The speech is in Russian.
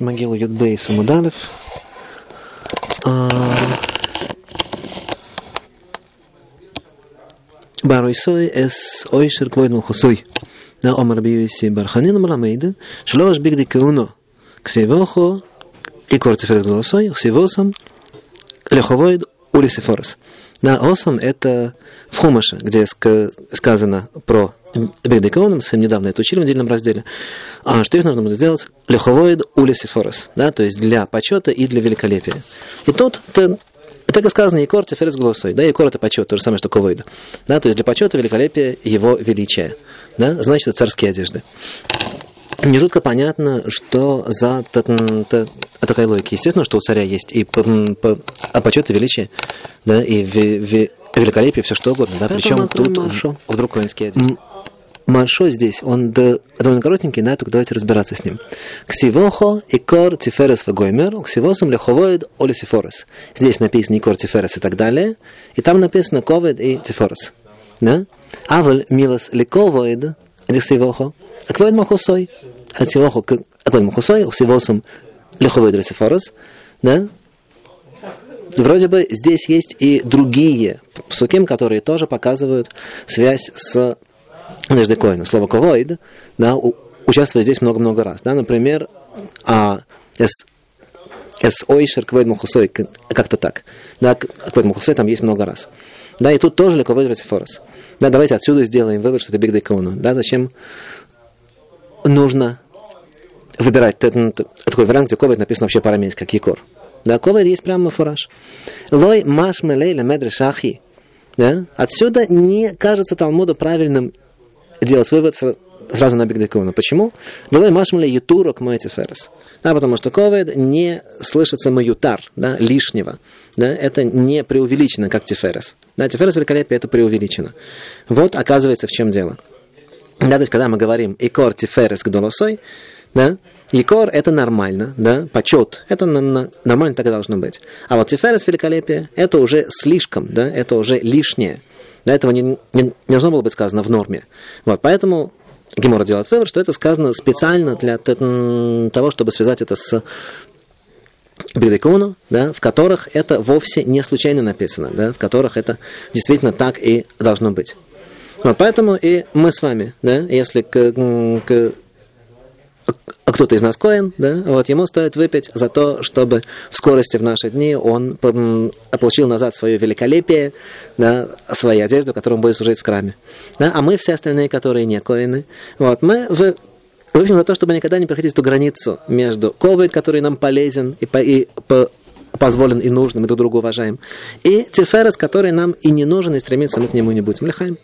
могилу Юдбей Самудалев. Баройсой эс ойшер квойд мухосой. Да, омар биюси барханин мламейда. Шлош бигди кауно. Ксевохо и кортиферет голосой. Ксевосом леховоид улисифорес. Да, осом это в Хумаше, где сказано про Бигдеконом, мы недавно это учили в отдельном разделе, а что их нужно будет сделать? Леховоид улисифорес, да, то есть для почета и для великолепия. И тут это, так и сказано, Якор Теферес Голосой. Да, Якор это почет, то же самое, что Ковойда. Да, то есть для почета великолепия его величия. Да, значит, это царские одежды. Не жутко понятно, что за такая логика. Естественно, что у царя есть и а почет и величие, да, и великолепие, все что угодно, да, причем тут в, вдруг воинские одежды. Маршо здесь, он довольно коротенький, да, только давайте разбираться с ним. Ксивохо и кор тиферес вагоймер, ксивосум леховоид олисифорес. Здесь написано и кор тиферес и так далее, и там написано ковид и тифорес. Да? Авель милос лековоид, ксивохо, аквоид махосой, а ксивохо аквоид махосой, ксивосум леховоид олисифорес. Да? Вроде бы здесь есть и другие псуким, которые тоже показывают связь с Надежды Коина. Слово ковоид да, участвует здесь много-много раз. Да, например, а, с с ойшер квейд мухусой, как-то так. Да, квейд мухусой там есть много раз. Да, и тут тоже лековейд рецифорос. Да, давайте отсюда сделаем вывод, что это биг декону. Да, зачем нужно выбирать такой вариант, где ковид написано вообще по-арамейски, как якор. Да, ковид есть прямо фураж. Лой маш мелей медре шахи. Да? Отсюда не кажется Талмуду правильным делать вывод сразу на бигдекуну. Почему? Делай машмале ютурок ферес. Да, потому что ковид не слышится маютар, да, лишнего. Да, это не преувеличено, как тиферес. Да, тиферес великолепие это преувеличено. Вот оказывается, в чем дело. Да, то есть, когда мы говорим икор тиферес гдолосой, да, Икор – это нормально, да, почет, это на, на, нормально так и должно быть. А вот тиферес великолепие – это уже слишком, да, это уже лишнее. До этого не, не, не должно было быть сказано в норме. Вот, поэтому Гемора делает вывод, что это сказано специально для того, чтобы связать это с Бедекуну, да, в которых это вовсе не случайно написано, да, в которых это действительно так и должно быть. Вот, поэтому и мы с вами, да, если к, к а кто-то из нас коин, да, вот ему стоит выпить за то, чтобы в скорости в наши дни он получил назад свое великолепие, да, свою одежду, которую он будет служить в храме. Да, а мы все остальные, которые не коины, вот, мы в выпьем за то, чтобы никогда не проходить эту границу между ковид, который нам полезен и, по, и по, позволен и нужен, мы друг друга уважаем, и тиферес, который нам и не нужен, и стремиться мы к нему не будем. Лехаем.